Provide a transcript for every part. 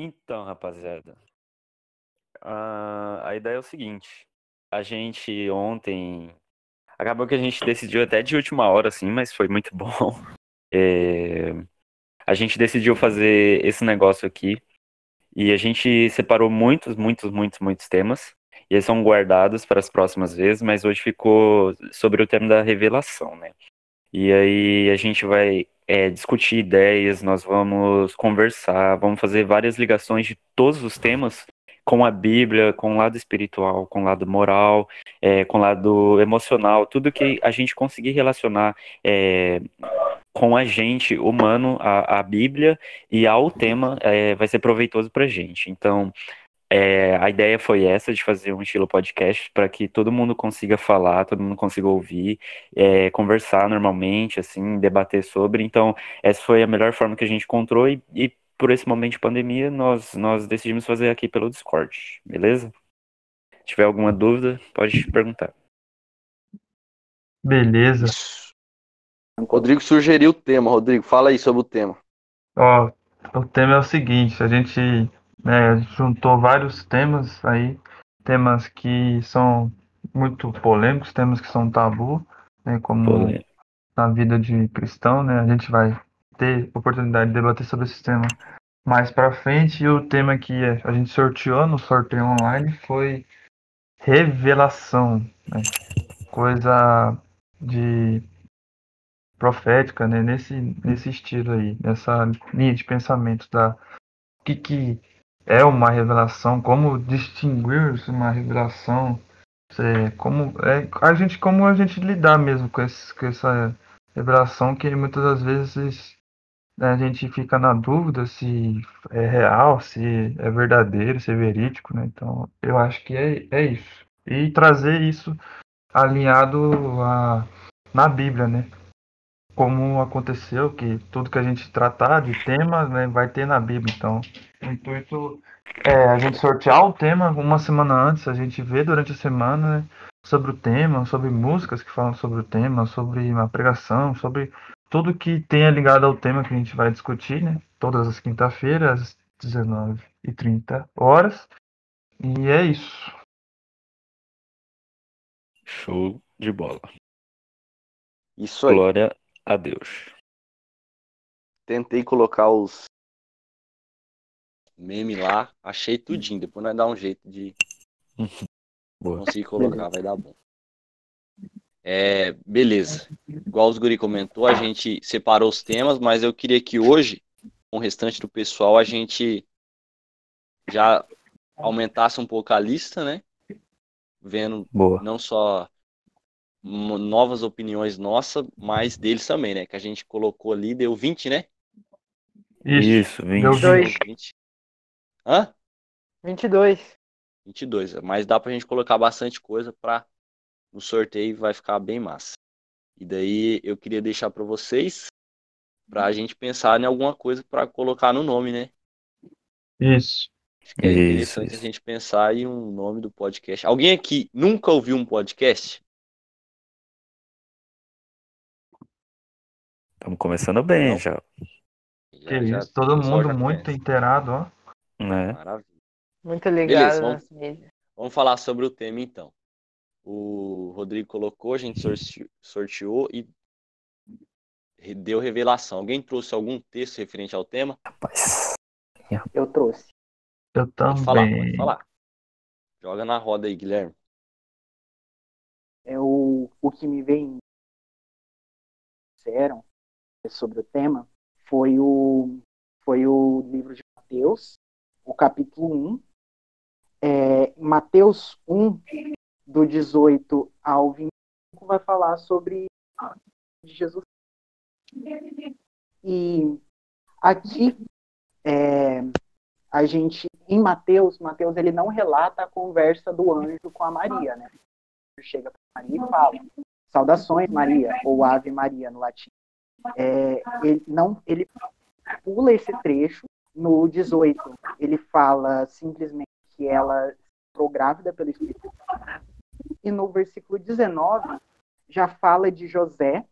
Então, rapaziada, a, a ideia é o seguinte. A gente ontem. Acabou que a gente decidiu até de última hora, assim, mas foi muito bom. É, a gente decidiu fazer esse negócio aqui. E a gente separou muitos, muitos, muitos, muitos temas. E eles são guardados para as próximas vezes, mas hoje ficou sobre o tema da revelação, né? E aí a gente vai é, discutir ideias, nós vamos conversar, vamos fazer várias ligações de todos os temas com a Bíblia, com o lado espiritual, com o lado moral, é, com o lado emocional, tudo que a gente conseguir relacionar é, com a gente humano, a, a Bíblia e ao tema, é, vai ser proveitoso para a gente. Então, é, a ideia foi essa, de fazer um estilo podcast, para que todo mundo consiga falar, todo mundo consiga ouvir, é, conversar normalmente, assim, debater sobre. Então, essa foi a melhor forma que a gente encontrou e, e por esse momento de pandemia, nós, nós decidimos fazer aqui pelo Discord, beleza? Se tiver alguma dúvida, pode perguntar. Beleza. Rodrigo sugeriu o tema. Rodrigo, fala aí sobre o tema. Ó, o tema é o seguinte, a gente né, juntou vários temas aí, temas que são muito polêmicos, temas que são tabu, né, como Polêmico. na vida de cristão, né, a gente vai ter oportunidade de debater sobre esse tema mais para frente, e o tema que a gente sorteou no sorteio online foi revelação, né, coisa de profética, né, nesse, nesse estilo aí, nessa linha de pensamento da o que, que é uma revelação, como distinguir uma revelação, como é, a gente como a gente lidar mesmo com, esse, com essa revelação que muitas das vezes né, a gente fica na dúvida se é real, se é verdadeiro, se é verídico, né? Então eu acho que é, é isso. E trazer isso alinhado a, na Bíblia, né? Como aconteceu, que tudo que a gente tratar de temas né, vai ter na Bíblia. Então, o intuito é a gente sortear o tema uma semana antes, a gente vê durante a semana né, sobre o tema, sobre músicas que falam sobre o tema, sobre uma pregação, sobre tudo que tenha ligado ao tema que a gente vai discutir, né? Todas as quinta-feiras, às 19h30 horas. E é isso. Show de bola. Isso aí. Glória a Deus. Tentei colocar os meme lá, achei tudinho. Depois nós dar um jeito de Boa. conseguir colocar, vai dar bom. É, beleza. Igual os guri comentou, a gente separou os temas, mas eu queria que hoje, com o restante do pessoal, a gente já aumentasse um pouco a lista, né? Vendo Boa. não só novas opiniões nossas, mas deles também, né? Que a gente colocou ali, deu 20, né? Isso. Deu Dois. 20. Hã? 22. 22. Mas dá pra gente colocar bastante coisa pra no sorteio vai ficar bem massa. E daí eu queria deixar pra vocês pra gente pensar em alguma coisa pra colocar no nome, né? Isso. Acho que é Isso, interessante isso. a gente pensar em um nome do podcast. Alguém aqui nunca ouviu um podcast? Estamos começando bem Não. já, Que isso. Todo mundo muito inteirado, ó. né? Maravilha. Muito ligado Beleza, vamos-. Vamos falar sobre o tema então. O Rodrigo colocou, a gente sorte- sorteou e deu revelação. Alguém trouxe algum texto referente ao tema? Rapaz. Eu trouxe. Eu Pode falar, também. pode falar. Joga na roda aí, Guilherme. É o, o que me vem disseram sobre o tema foi o, foi o livro de Mateus, o capítulo 1. É, Mateus 1, do 18 ao 25, vai falar sobre Jesus. E aqui, é, a gente, em Mateus, Mateus ele não relata a conversa do anjo com a Maria, né? Chega para Maria e fala: Saudações, Maria, ou Ave Maria no latim. É, ele, não, ele pula esse trecho. No 18, ele fala simplesmente que ela ficou grávida pelo Espírito. E no versículo 19, já fala de José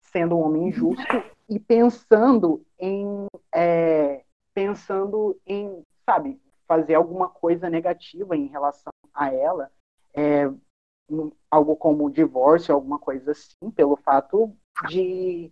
sendo um homem justo e pensando em é, pensando em sabe, fazer alguma coisa negativa em relação a ela, é, algo como divórcio, alguma coisa assim, pelo fato de,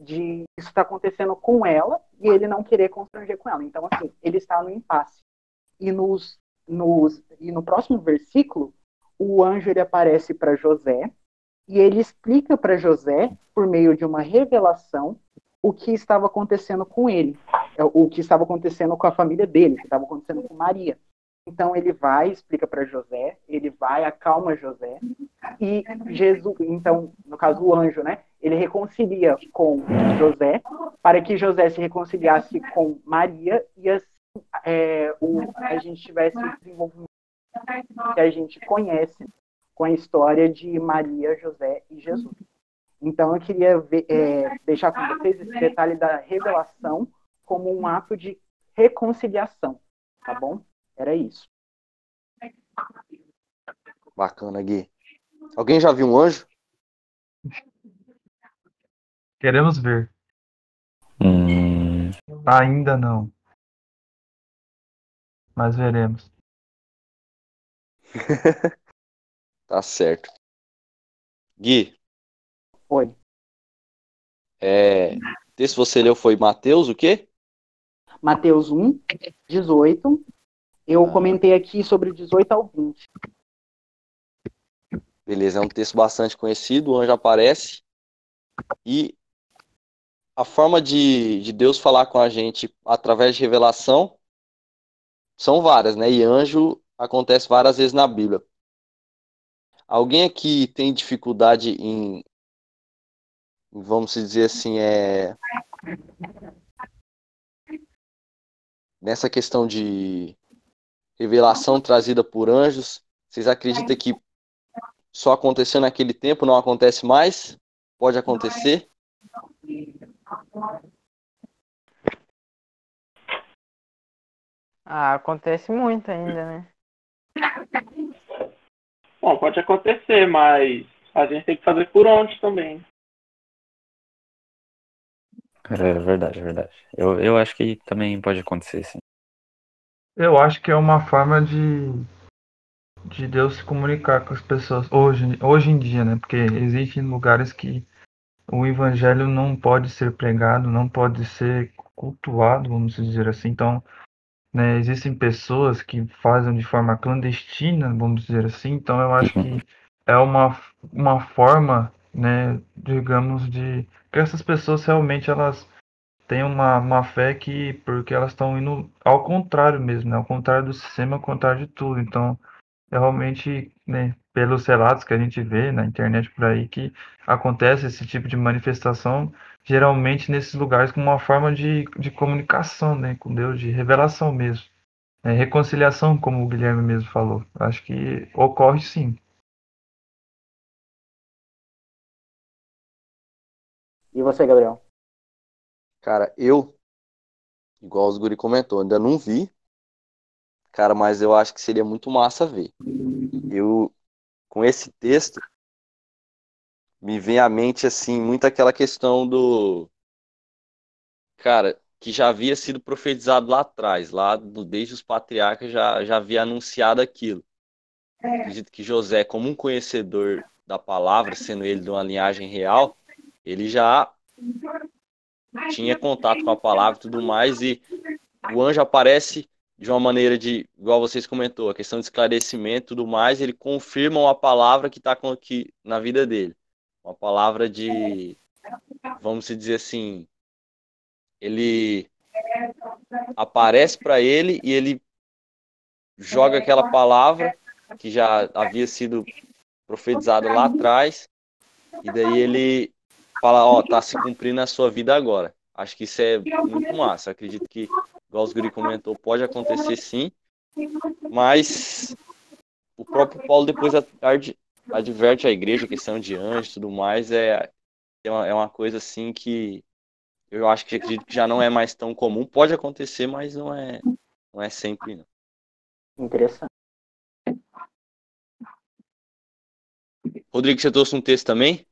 de isso estar tá acontecendo com ela e ele não querer constranger com ela. Então, assim, ele está no impasse. E, nos, nos, e no próximo versículo, o anjo ele aparece para José e ele explica para José, por meio de uma revelação, o que estava acontecendo com ele, o que estava acontecendo com a família dele, o que estava acontecendo com Maria. Então ele vai, explica para José, ele vai, acalma José, e Jesus, então, no caso o anjo, né? Ele reconcilia com José, para que José se reconciliasse com Maria e assim é, o, a gente tivesse o desenvolvimento que a gente conhece com a história de Maria, José e Jesus. Então eu queria ver, é, deixar com vocês esse detalhe da revelação como um ato de reconciliação, tá bom? Era isso. Bacana, Gui. Alguém já viu um anjo? Queremos ver. Hum... Ainda não. Mas veremos. tá certo. Gui. Oi. É, esse você leu foi Mateus o quê? Mateus 1, 18. Eu ah. comentei aqui sobre 18 ao 20. Beleza, é um texto bastante conhecido, o anjo aparece. E a forma de, de Deus falar com a gente através de revelação são várias, né? E anjo acontece várias vezes na Bíblia. Alguém aqui tem dificuldade em, vamos dizer assim, é nessa questão de revelação trazida por anjos, vocês acreditam que só aconteceu naquele tempo, não acontece mais? Pode acontecer? Ah, acontece muito ainda, né? Bom, pode acontecer, mas a gente tem que fazer por onde também. É verdade, é verdade. Eu, eu acho que também pode acontecer, sim. Eu acho que é uma forma de, de Deus se comunicar com as pessoas hoje, hoje em dia, né? Porque existem lugares que o evangelho não pode ser pregado, não pode ser cultuado, vamos dizer assim. Então, né, existem pessoas que fazem de forma clandestina, vamos dizer assim. Então, eu acho que é uma, uma forma, né, digamos, de que essas pessoas realmente elas têm uma, uma fé que, porque elas estão indo ao contrário mesmo, né, ao contrário do sistema, ao contrário de tudo. Então, é realmente, né, pelos relatos que a gente vê na internet por aí, que acontece esse tipo de manifestação, geralmente nesses lugares como uma forma de, de comunicação né, com Deus, de revelação mesmo. É, reconciliação, como o Guilherme mesmo falou. Acho que ocorre sim. E você, Gabriel? Cara, eu, igual os Guri comentou, ainda não vi. Cara, mas eu acho que seria muito massa ver. Eu, com esse texto, me vem à mente, assim, muito aquela questão do. Cara, que já havia sido profetizado lá atrás, lá do, desde os patriarcas já, já havia anunciado aquilo. Acredito que José, como um conhecedor da palavra, sendo ele de uma linhagem real, ele já tinha contato com a palavra e tudo mais, e o anjo aparece de uma maneira de, igual vocês comentou, a questão de esclarecimento e tudo mais, ele confirma uma palavra que está aqui na vida dele. Uma palavra de, vamos dizer assim, ele aparece para ele e ele joga aquela palavra que já havia sido profetizada lá atrás, e daí ele fala, ó, oh, se cumprindo a sua vida agora. Acho que isso é muito massa. acredito que igual os Guri comentou, pode acontecer sim, mas o próprio Paulo depois adverte a igreja, questão de anjos e tudo mais, é, é, uma, é uma coisa assim que eu acho que acredito que já não é mais tão comum. Pode acontecer, mas não é, não é sempre. Não. Interessante. Rodrigo, você trouxe um texto também?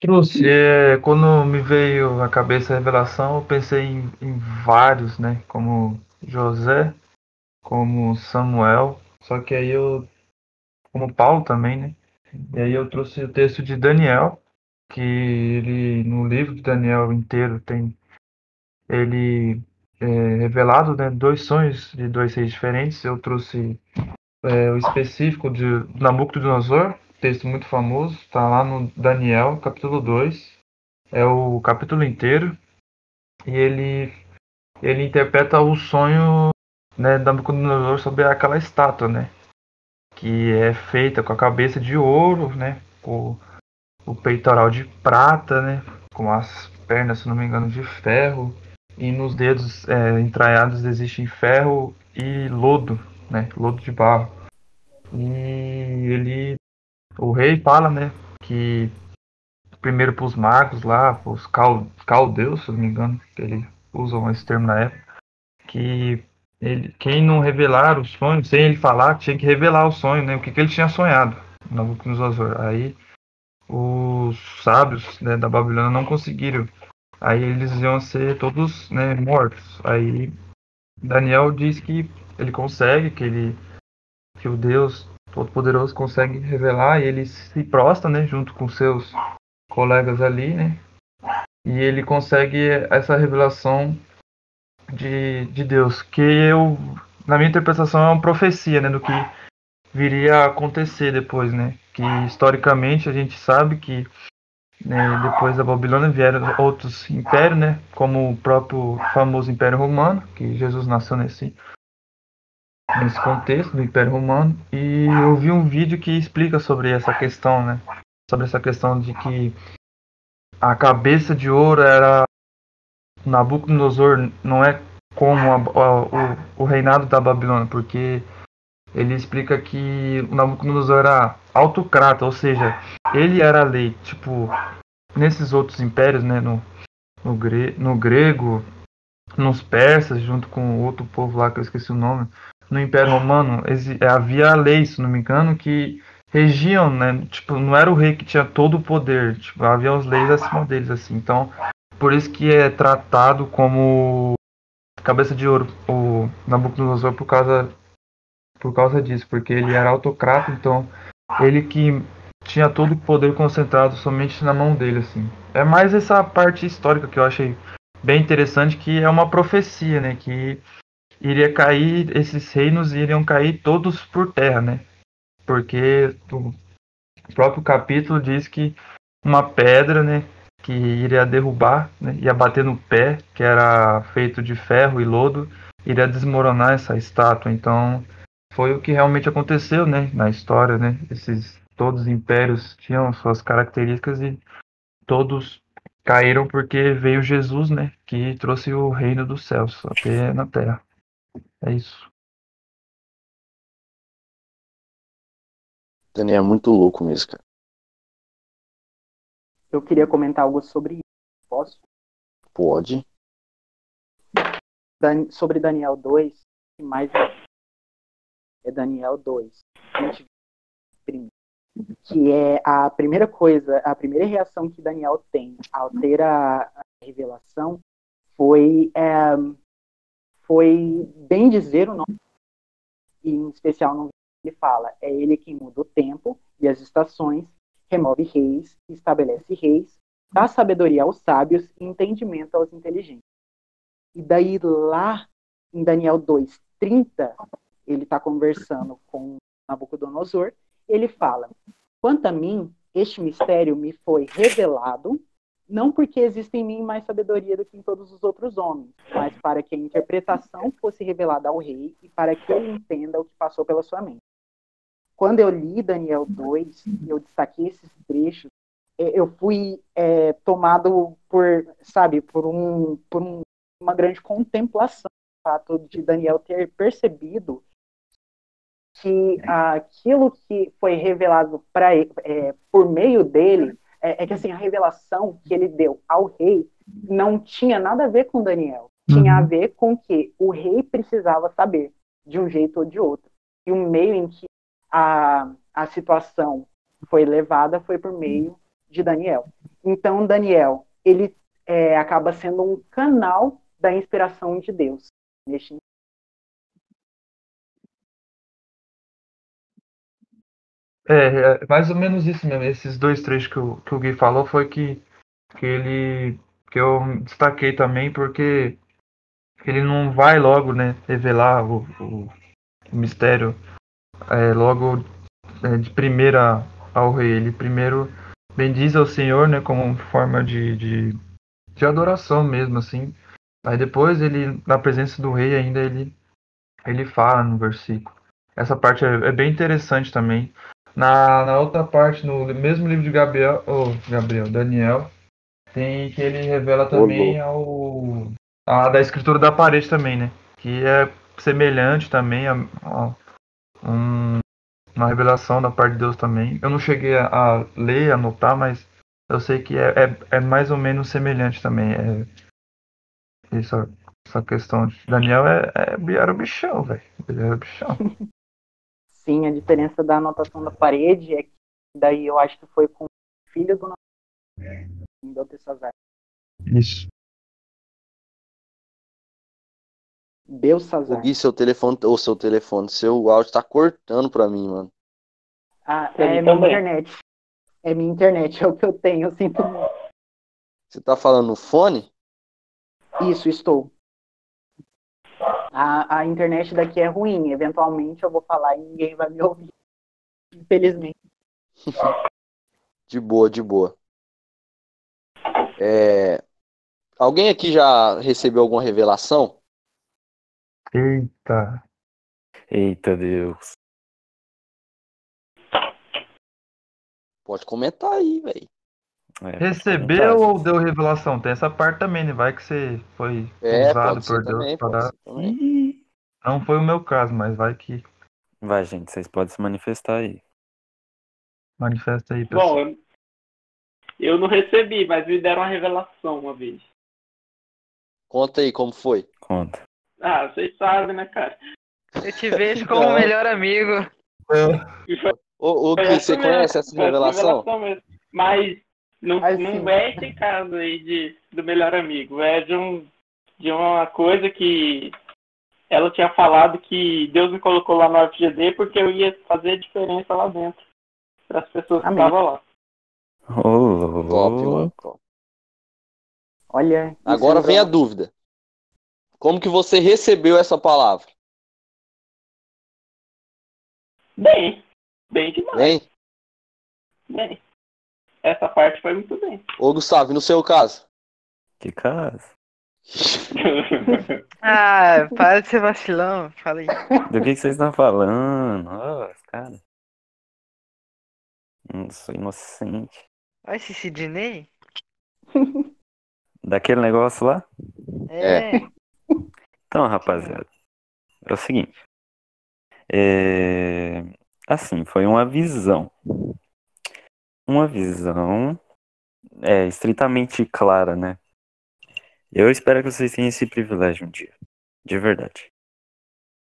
Trouxe. É, quando me veio à cabeça a revelação, eu pensei em, em vários, né? Como José, como Samuel, só que aí eu, como Paulo também, né? E aí eu trouxe o texto de Daniel, que ele, no livro de Daniel inteiro, tem ele é, revelado né, dois sonhos de dois reis diferentes. Eu trouxe é, o específico de Nabucodonosor, texto muito famoso, está lá no Daniel, capítulo 2. É o capítulo inteiro. E ele, ele interpreta o sonho né, da Nabucodonosor sobre aquela estátua, né? Que é feita com a cabeça de ouro, né? Com o peitoral de prata, né? Com as pernas, se não me engano, de ferro. E nos dedos é, entranhados existem ferro e lodo, né? Lodo de barro. E ele, o rei fala, né? Que primeiro para os magos lá, os caldeus, se não me engano, que eles usam esse termo na época, que ele, quem não revelar o sonho, sem ele falar, tinha que revelar o sonho, né? O que, que ele tinha sonhado, Nabucodonosor. Aí os sábios né, da Babilônia não conseguiram. Aí eles iam ser todos né, mortos. Aí Daniel diz que ele consegue, que ele que o Deus Todo-Poderoso consegue revelar e ele se prostra, né, junto com seus colegas ali, né? E ele consegue essa revelação de, de Deus, que eu, na minha interpretação, é uma profecia, né, do que viria a acontecer depois, né? Que historicamente a gente sabe que né, depois da Babilônia vieram outros impérios, né? Como o próprio famoso Império Romano, que Jesus nasceu nesse nesse contexto do Império Romano e eu vi um vídeo que explica sobre essa questão, né? Sobre essa questão de que a cabeça de ouro era Nabucodonosor não é como a, a, o, o reinado da Babilônia, porque ele explica que Nabucodonosor era autocrata, ou seja, ele era a lei. Tipo, nesses outros impérios, né, no, no, gre, no grego, nos persas, junto com outro povo lá que eu esqueci o nome, no Império Romano havia leis, se não me engano, que regiam, né? Tipo, não era o rei que tinha todo o poder, tipo, havia as leis acima deles, assim. Então, por isso que é tratado como cabeça de ouro o Nabucodonosor por causa por causa disso, porque ele era autocrata, então ele que tinha todo o poder concentrado somente na mão dele, assim. É mais essa parte histórica que eu achei bem interessante, que é uma profecia, né? Que iria cair, esses reinos iriam cair todos por terra, né? Porque o próprio capítulo diz que uma pedra, né, que iria derrubar, né, ia bater no pé, que era feito de ferro e lodo, iria desmoronar essa estátua. Então, foi o que realmente aconteceu, né, na história, né? Esses todos os impérios tinham suas características e todos caíram porque veio Jesus, né, que trouxe o reino dos céus até na terra. É isso. Daniel é muito louco mesmo, cara. Eu queria comentar algo sobre isso. Posso? Pode. Dan sobre Daniel 2, mais é Daniel 2, 20, que é a primeira coisa, a primeira reação que Daniel tem ao ter a, a revelação foi é, foi bem dizer o nome, e em especial no ele fala, é ele quem muda o tempo e as estações, remove reis, estabelece reis, dá sabedoria aos sábios e entendimento aos inteligentes. E daí lá em Daniel 2:30, ele está conversando com Nabucodonosor, ele fala: "Quanto a mim, este mistério me foi revelado não porque existe em mim mais sabedoria do que em todos os outros homens, mas para que a interpretação fosse revelada ao rei e para que ele entenda o que passou pela sua mente. Quando eu li Daniel 2, eu destaquei esses trechos, é, eu fui é, tomado por, sabe, por, um, por um, uma grande contemplação, o fato de Daniel ter percebido que aquilo que foi revelado para é, por meio dele é, é, que assim a revelação que ele deu ao rei não tinha nada a ver com Daniel, tinha uhum. a ver com que o rei precisava saber de um jeito ou de outro. E o meio em que a, a situação foi levada foi por meio de Daniel. Então Daniel ele é, acaba sendo um canal da inspiração de Deus. É, é mais ou menos isso mesmo. Esses dois trechos que o, que o Gui falou foi que, que ele. que eu destaquei também, porque ele não vai logo, né, revelar o, o, o mistério é, logo é, de primeira ao rei. Ele primeiro bendiz ao Senhor, né, como forma de, de, de adoração mesmo, assim. Aí depois ele, na presença do rei, ainda ele, ele fala no versículo. Essa parte é, é bem interessante também. Na, na outra parte, no mesmo livro de Gabriel, oh, Gabriel, Daniel, tem que ele revela também ao a da escritura da parede também, né? Que é semelhante também a, a um, uma revelação da parte de Deus também. Eu não cheguei a, a ler, a anotar, mas eu sei que é, é, é mais ou menos semelhante também. É, essa, essa questão. Daniel é, é, era o bichão, velho. Ele era o bichão. Sim, a diferença da anotação da parede é que daí eu acho que foi com o filho do em Beltesazar. Isso. Belsazar. Gui, seu telefone, ou seu telefone, seu áudio tá cortando pra mim, mano. Ah, Pra é minha também. internet. É minha internet, é o que eu tenho, eu sinto muito. Você tá falando no fone? Isso, estou. A, a internet daqui é ruim. Eventualmente eu vou falar e ninguém vai me ouvir. Infelizmente. De boa, de boa. É, Alguém aqui já recebeu alguma revelação? Eita. Eita Deus. Pode comentar aí, velho. É, Recebeu ou deu revelação? Tem essa parte também, né? Vai que você foi É, usado por Deus também. Ih. Não foi o meu caso, mas vai que Vai, gente, vocês podem se manifestar aí. manifesta aí, pessoal. Bom, eu, eu não recebi, mas me deram uma revelação uma vez. Conta aí como foi. Conta. Ah, vocês sabem, né, cara? Eu te vejo como Não. melhor amigo. E ô foi Gui, essa você mesmo, conhece essa revelação? mesmo. Mas não, Mas não é esse caso aí de, do melhor amigo. É de, um, de uma coisa que ela tinha falado que Deus me colocou lá no FGD porque eu ia fazer diferença lá dentro. Para as pessoas que estavam lá. Ô, Top, mano. top. Olha. Agora é vem a uma- dúvida. Como que você recebeu essa palavra? Bem, bem demais. Hein? Bem. Essa parte foi muito bem. Ô, Gustavo, e no seu caso? Que caso? Ah, para de ser vacilão. Fala aí. Do que, que vocês estão falando? Nossa, cara. Não sou inocente. Olha esse Sidney. Daquele negócio lá? É. Então, rapaziada, é o seguinte. É... Assim, foi uma visão. Uma visão é, estritamente clara, né? Eu espero que vocês tenham esse privilégio um dia. De verdade.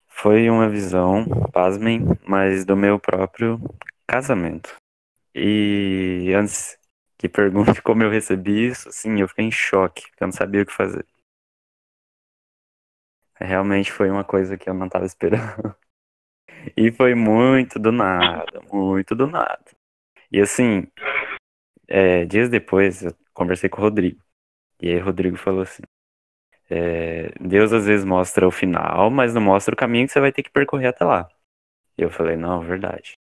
Foi uma visão, pasmem, mas do meu próprio casamento. E antes que pergunte como eu recebi isso, sim, eu fiquei em choque, porque eu não sabia o que fazer. Realmente foi uma coisa que eu não estava esperando. E foi muito do nada, muito do nada. E assim, é, dias depois eu conversei com o Rodrigo. E aí o Rodrigo falou assim: é, Deus às vezes mostra o final, mas não mostra o caminho que você vai ter que percorrer até lá. E eu falei: Não, verdade.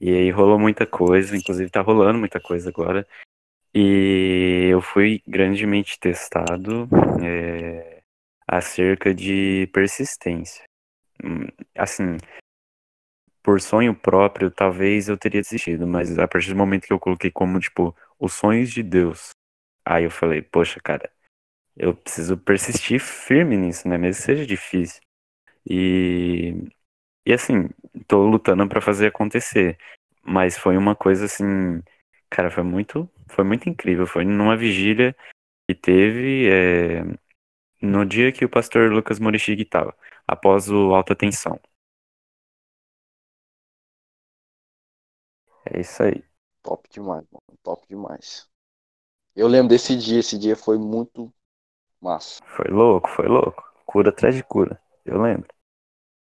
E aí rolou muita coisa, inclusive tá rolando muita coisa agora. E eu fui grandemente testado é, acerca de persistência. Hum, Assim, por sonho próprio, talvez eu teria desistido, mas a partir do momento que eu coloquei como, tipo, os sonhos de Deus, aí eu falei, poxa, cara, eu preciso persistir firme nisso, né? Mesmo que seja difícil. E, e assim, tô lutando pra fazer acontecer. Mas foi uma coisa assim, cara, foi muito, foi muito incrível. Foi numa vigília que teve é, no dia que o pastor Lucas Morishig tava, após o Alta Tensão. É isso aí. Top demais, mano. Top demais. Eu lembro desse dia, esse dia foi muito massa. Foi louco, foi louco. Cura atrás de cura. Eu lembro.